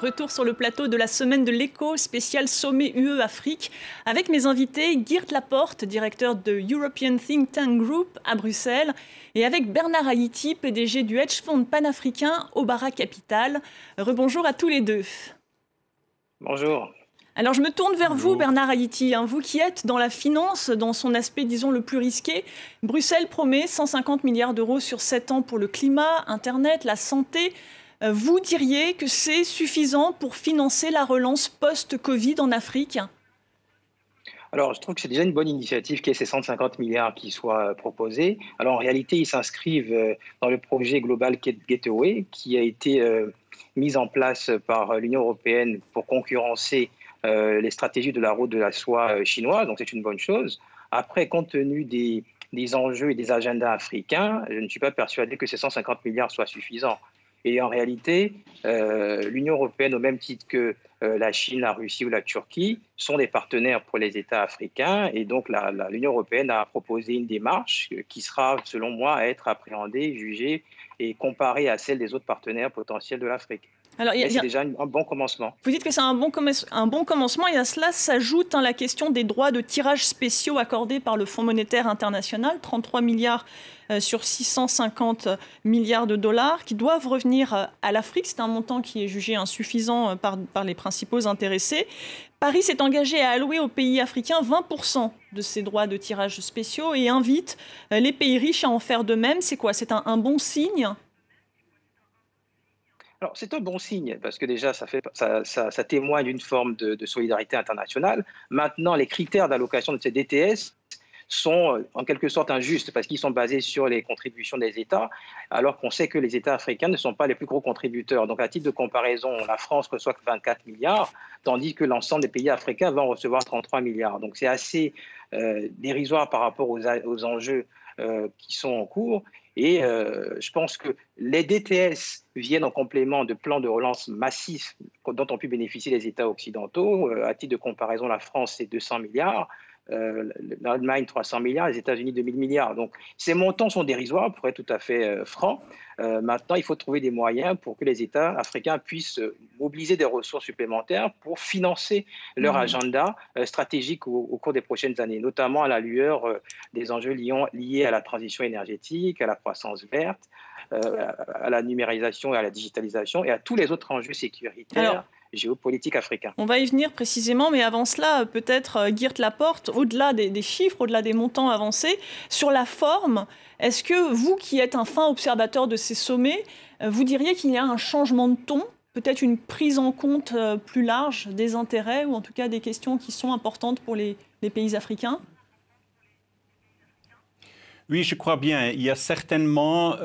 Retour sur le plateau de la semaine de l'écho spécial sommet UE Afrique avec mes invités Geert Laporte, directeur de European Think Tank Group à Bruxelles, et avec Bernard Haïti, PDG du hedge fund panafricain Obara Capital. Rebonjour à tous les deux. Bonjour. Alors je me tourne vers vous, Bernard Haïti, hein. vous qui êtes dans la finance, dans son aspect, disons, le plus risqué. Bruxelles promet 150 milliards d'euros sur 7 ans pour le climat, Internet, la santé. Euh, vous diriez que c'est suffisant pour financer la relance post-Covid en Afrique alors, je trouve que c'est déjà une bonne initiative qu'il y ait ces 150 milliards qui soient proposés. Alors, en réalité, ils s'inscrivent euh, dans le projet Global Gateway qui a été euh, mis en place par l'Union européenne pour concurrencer les stratégies de la route de la soie chinoise. Donc, c'est une bonne chose. Après, compte tenu des enjeux et des agendas africains, je ne suis pas persuadé que ces 150 milliards soient suffisants. Et en réalité, euh, l'Union européenne, au même titre que euh, la Chine, la Russie ou la Turquie, sont des partenaires pour les États africains. Et donc, l'Union européenne a proposé une démarche qui sera, selon moi, à être appréhendée, jugée et comparée à celle des autres partenaires potentiels de l'Afrique. Alors, c'est déjà un bon commencement. Vous dites que c'est un bon, un bon commencement et à cela s'ajoute hein, la question des droits de tirage spéciaux accordés par le Fonds monétaire international, 33 milliards euh, sur 650 milliards de dollars qui doivent revenir euh, à l'Afrique. C'est un montant qui est jugé insuffisant euh, par, par les principaux intéressés. Paris s'est engagé à allouer aux pays africains 20% de ces droits de tirage spéciaux et invite les pays riches à en faire de même. C'est quoi? C'est un bon signe? Alors, c'est un bon signe parce que déjà, ça, fait, ça, témoigne d'une forme de, solidarité internationale. Maintenant, les critères d'allocation de ces DTS sont euh, en quelque sorte injustes parce qu'ils sont basés sur les contributions des États, alors qu'on sait que les États africains ne sont pas les plus gros contributeurs. Donc, à titre de comparaison, la France reçoit 24 milliards, tandis que l'ensemble des pays africains vont recevoir 33 milliards. Donc, c'est assez euh, dérisoire par rapport aux, aux enjeux euh, qui sont en cours. Et euh, je pense que les DTS viennent en complément de plans de relance massifs dont ont pu bénéficier les États occidentaux. Euh, à titre de comparaison, la France, c'est 200 milliards. Euh, l'Allemagne 300 milliards, les États-Unis 2000 milliards. Donc ces montants sont dérisoires, pour être tout à fait euh, franc. Euh, maintenant, il faut trouver des moyens pour que les États africains puissent mobiliser des ressources supplémentaires pour financer leur mmh. agenda stratégique au, cours des prochaines années, notamment à la lueur des enjeux liés à la transition énergétique, à la croissance verte, à la numérisation et à la digitalisation et à tous les autres enjeux sécuritaires géopolitique africain. On va y venir précisément, mais avant cela, peut-être euh, Geert Laporte, au-delà des, chiffres, au-delà des montants avancés, sur la forme, est-ce que vous qui êtes un fin observateur de ces sommets, euh, vous diriez qu'il y a un changement de ton peut-être une prise en compte euh, plus large des intérêts ou en tout cas des questions qui sont importantes pour les, pays africains? Oui, je crois bien. Il y a certainement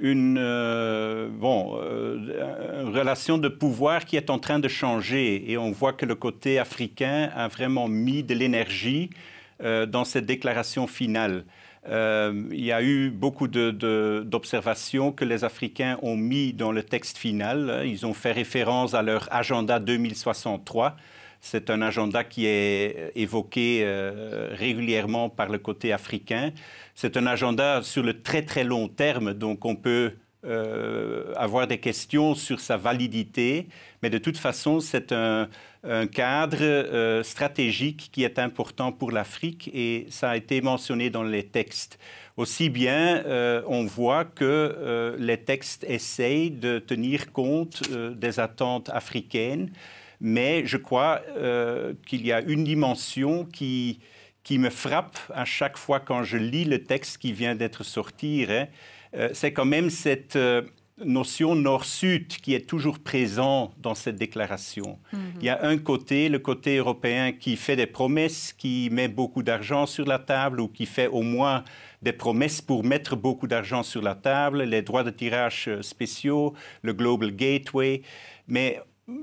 une, euh, bon, euh, relation de pouvoir qui est en train de changer. Et on voit que le côté africain a vraiment mis de l'énergie euh, dans cette déclaration finale. il y a eu beaucoup d'observations que les Africains ont mis dans le texte final. Ils ont fait référence à leur agenda 2063. C'est un agenda qui est évoqué régulièrement par le côté africain. C'est un agenda sur le très très long terme, donc on peut euh, avoir des questions sur sa validité, mais de toute façon, c'est un, cadre euh, stratégique qui est important pour l'Afrique et ça a été mentionné dans les textes. Aussi bien, euh, on voit que les textes essayent de tenir compte des attentes africaines, mais je crois qu'il y a une dimension qui qui me frappe à chaque fois quand je lis le texte qui vient d'être sorti, hein, euh, c'est quand même cette euh, notion nord-sud qui est toujours présent dans cette déclaration. Mhm. Il y a un côté, le côté européen, qui fait des promesses, qui met beaucoup d'argent sur la table ou qui fait au moins des promesses pour mettre beaucoup d'argent sur la table, les droits de tirage euh, spéciaux, le Global Gateway. Mais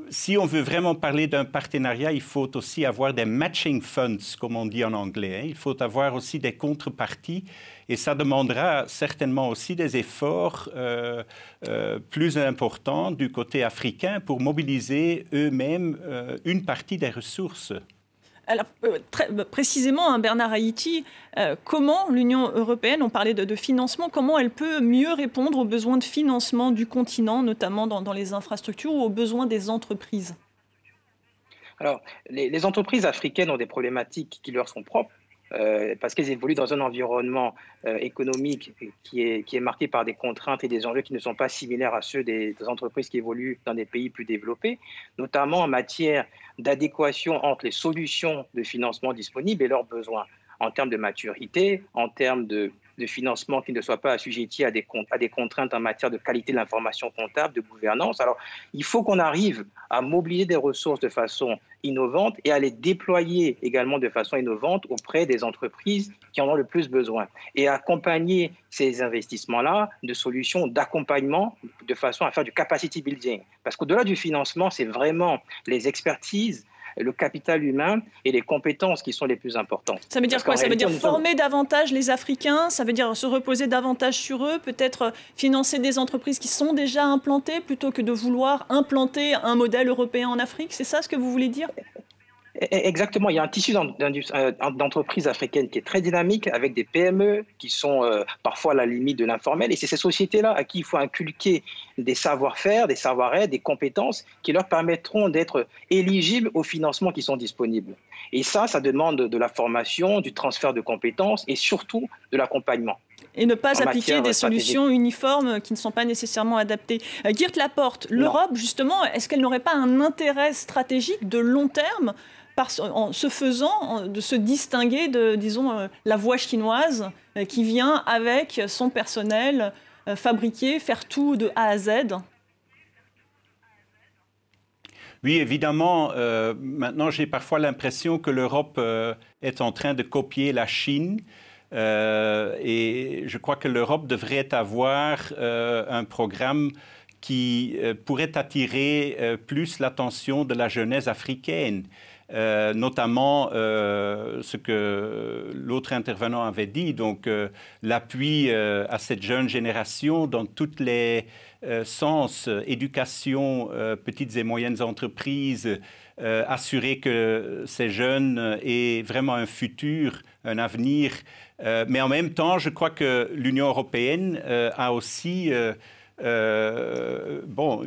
si on veut vraiment parler d'un partenariat, il faut aussi avoir des matching funds, comme on dit en anglais. Hein. Il faut avoir aussi des contreparties et ça demandera certainement aussi des efforts euh, euh, plus importants du côté africain pour mobiliser eux-mêmes euh, une partie des ressources. Alors, euh, bah, précisément, hein, Bernard Haïti, euh, comment l'Union européenne, on parlait de, financement, comment elle peut mieux répondre aux besoins de financement du continent, notamment dans, les infrastructures ou aux besoins des entreprises? Alors, les, entreprises africaines ont des problématiques qui leur sont propres. Euh, parce qu'elles évoluent dans un environnement économique qui est, qui est marqué par des contraintes et des enjeux qui ne sont pas similaires à ceux des entreprises qui évoluent dans des pays plus développés, notamment en matière d'adéquation entre les solutions de financement disponibles et leurs besoins, en termes de maturité, en termes de, financement qui ne soit pas assujetti à des, à des contraintes en matière de qualité de l'information comptable, de gouvernance. Alors, il faut qu'on arrive à mobiliser des ressources de façon innovante et à les déployer également de façon innovante auprès des entreprises qui en ont le plus besoin. Et accompagner ces investissements-là de solutions d'accompagnement de façon à faire du capacity building. Parce qu'au-delà du financement, c'est vraiment les expertises, le capital humain et les compétences qui sont les plus importantes. Ça veut dire quoi Ça veut dire former davantage les Africains, ça veut dire se reposer davantage sur eux, peut-être financer des entreprises qui sont déjà implantées plutôt que de vouloir implanter un modèle européen en Afrique? C'est ça ce que vous voulez dire? Exactement, il y a un tissu euh, d'entreprises africaines qui est très dynamique, avec des PME qui sont euh, parfois à la limite de l'informel. Et c'est ces sociétés-là à qui il faut inculquer des savoir-faire, des savoir-être, des compétences qui leur permettront d'être éligibles aux financements qui sont disponibles. Et ça, ça demande de la formation, du transfert de compétences et surtout de l'accompagnement et ne pas appliquer des solutions uniformes qui ne sont pas nécessairement adaptées. Euh, Geert Laporte, l'Europe, justement, est-ce qu'elle n'aurait pas un intérêt stratégique de long terme en se faisant, de se distinguer de, disons, euh, la voie chinoise euh, qui vient avec son personnel euh, fabriqué, faire tout de A à Z oui, évidemment, maintenant j'ai parfois l'impression que l'Europe est en train de copier la Chine. et je crois que l'Europe devrait avoir un programme qui pourrait attirer plus l'attention de la jeunesse africaine. Euh, notamment euh, ce que l'autre intervenant avait dit, donc euh, l'appui à cette jeune génération dans tous les sens, éducation, petites et moyennes entreprises, assurer que ces jeunes aient vraiment un futur, un avenir. mais en même temps, je crois que l'Union européenne a aussi... bon,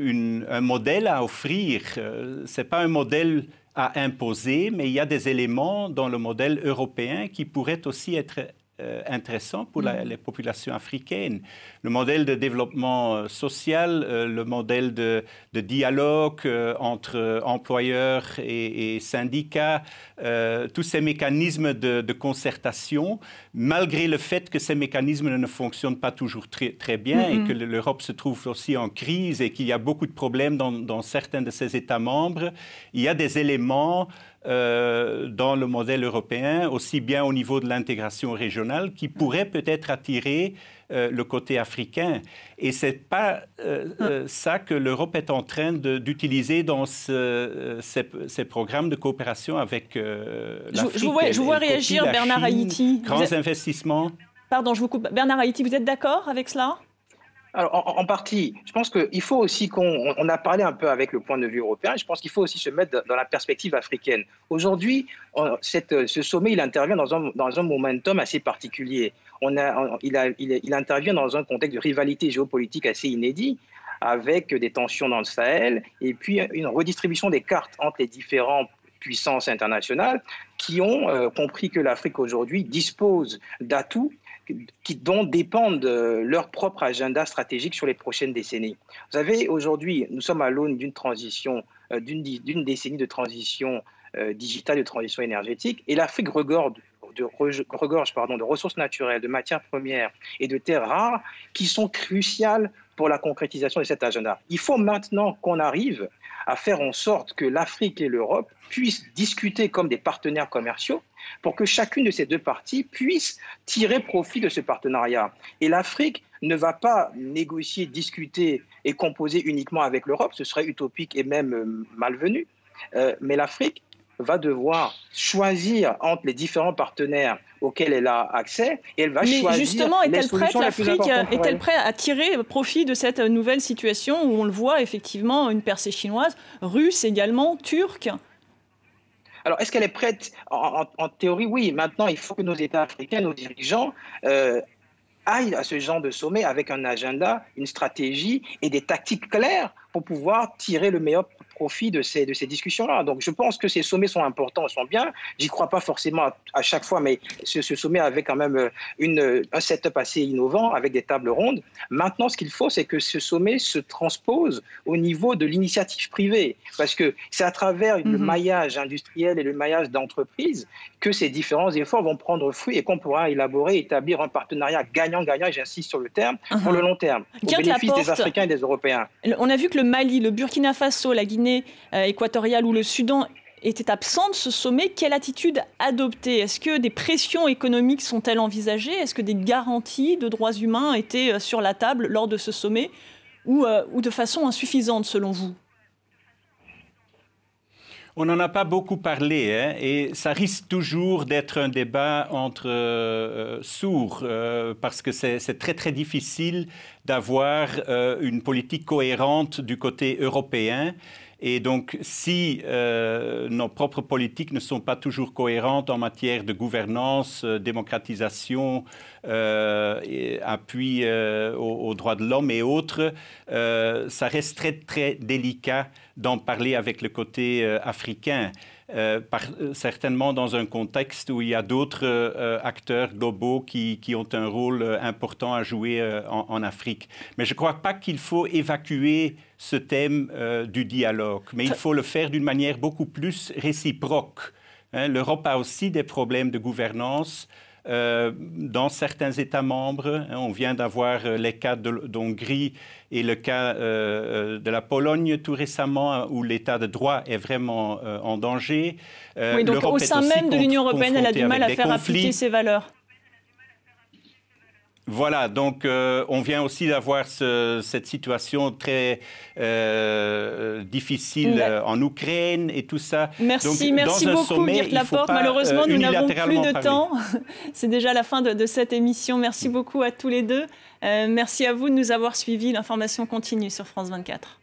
un modèle à offrir. Ce n'est pas un modèle à imposer, mais il y a des éléments dans le modèle européen qui pourraient aussi être euh, intéressant pour mm. les populations africaines. Le modèle de développement euh, social, euh, le modèle de, dialogue entre employeurs et, syndicats, tous ces mécanismes de, concertation, malgré le fait que ces mécanismes ne fonctionnent pas toujours très, très bien et que l'Europe se trouve aussi en crise et qu'il y a beaucoup de problèmes dans, dans certains de ses États membres, il y a des éléments euh, dans le modèle européen, aussi bien au niveau de l'intégration régionale, qui pourrait peut-être attirer euh, le côté africain. Et ce n'est pas euh, ça que l'Europe est en train d'utiliser dans ces, programmes de coopération avec l'Afrique. Je, je, vous vois réagir, Bernard Haïti. Grands investissements. Pardon, je vous coupe. Bernard Haïti, vous êtes d'accord avec cela? Alors, en, partie, je pense qu'il faut aussi qu'on on a parlé un peu avec le point de vue européen, je pense qu'il faut aussi se mettre dans la perspective africaine. Aujourd'hui, ce sommet, il intervient dans un, dans un momentum assez particulier. Il, intervient dans un contexte de rivalité géopolitique assez inédit, avec des tensions dans le Sahel, et puis une redistribution des cartes entre les différentes puissances internationales qui ont euh, compris que l'Afrique aujourd'hui dispose d'atouts qui, dont dépendent leur propre agenda stratégique sur les prochaines décennies. Vous savez, aujourd'hui, nous sommes à l'aune d'une transition, euh, d'une décennie de transition euh, digitale, de transition énergétique, et l'Afrique regorge regorge, pardon, de ressources naturelles, de matières premières et de terres rares qui sont cruciales pour la concrétisation de cet agenda. Il faut maintenant qu'on arrive à faire en sorte que l'Afrique et l'Europe puissent discuter comme des partenaires commerciaux pour que chacune de ces deux parties puisse tirer profit de ce partenariat. Et l'Afrique ne va pas négocier, discuter et composer uniquement avec l'Europe, ce serait utopique et même euh, malvenu. Euh, mais l'Afrique va devoir choisir entre les différents partenaires auxquels elle a accès et elle va Mais choisir justement, est-elle prête, l'Afrique, est-elle prête à tirer profit de cette nouvelle situation où on le voit effectivement, une percée chinoise, russe également, turque? Alors, est-ce qu'elle est prête? En, théorie, oui. Maintenant, il faut que nos États africains, nos dirigeants, euh, aillent à ce genre de sommet avec un agenda, une stratégie et des tactiques claires pour pouvoir tirer le meilleur profit de ces, de ces discussions-là. Donc je pense que ces sommets sont importants, sont bien. J'y crois pas forcément à, chaque fois, mais ce, sommet avait quand même euh, une, un setup assez innovant avec des tables rondes. Maintenant, ce qu'il faut, c'est que ce sommet se transpose au niveau de l'initiative privée, parce que c'est à travers le mhm. maillage industriel et le maillage d'entreprise que ces différents efforts vont prendre fruit et qu'on pourra élaborer, établir un partenariat gagnant-gagnant, et j'insiste sur le terme, pour le long terme, au bénéfice des Africains et des Européens. On a vu que le Mali, le Burkina Faso, la Guinée euh, équatoriale ou le Soudan était absent de ce sommet, quelle attitude adopter? Est-ce que des pressions économiques sont-elles envisagées? Est-ce que des garanties de droits humains étaient euh, sur la table lors de ce sommet ou, euh, ou de façon insuffisante selon vous? On n'en a pas beaucoup parlé hein, et ça risque toujours d'être un débat entre sourds parce que c'est très très difficile d'avoir une politique cohérente du côté européen et donc, si euh, nos propres politiques ne sont pas toujours cohérentes en matière de gouvernance, euh, démocratisation, appui aux, droits de l'homme et autres, ça reste très, très délicat d'en parler avec le côté africain. Euh, euh, certainement dans un contexte où il y a d'autres euh, acteurs globaux qui, ont un rôle important à jouer en, Afrique. Mais je ne crois pas qu'il faut évacuer ce thème du dialogue, mais il faut le faire d'une manière beaucoup plus réciproque. Hein. L'Europe a aussi des problèmes de gouvernance. Euh, dans certains États membres. Hein, on vient d'avoir euh, les cas d'Hongrie et le cas euh, de la Pologne tout récemment, où l'état de droit est vraiment en danger. oui, donc au sein même de l'Union européenne, elle a du mal à faire appliquer ses valeurs. Voilà, donc euh, on vient aussi d'avoir cette situation très euh, difficile euh, en Ukraine et tout ça. Merci, merci beaucoup, Dirk Laporte. Malheureusement, nous n'avons plus de temps. C'est déjà la fin de, de, cette émission. Merci beaucoup à tous les deux. merci à vous de nous avoir suivis. L'information continue sur France 24.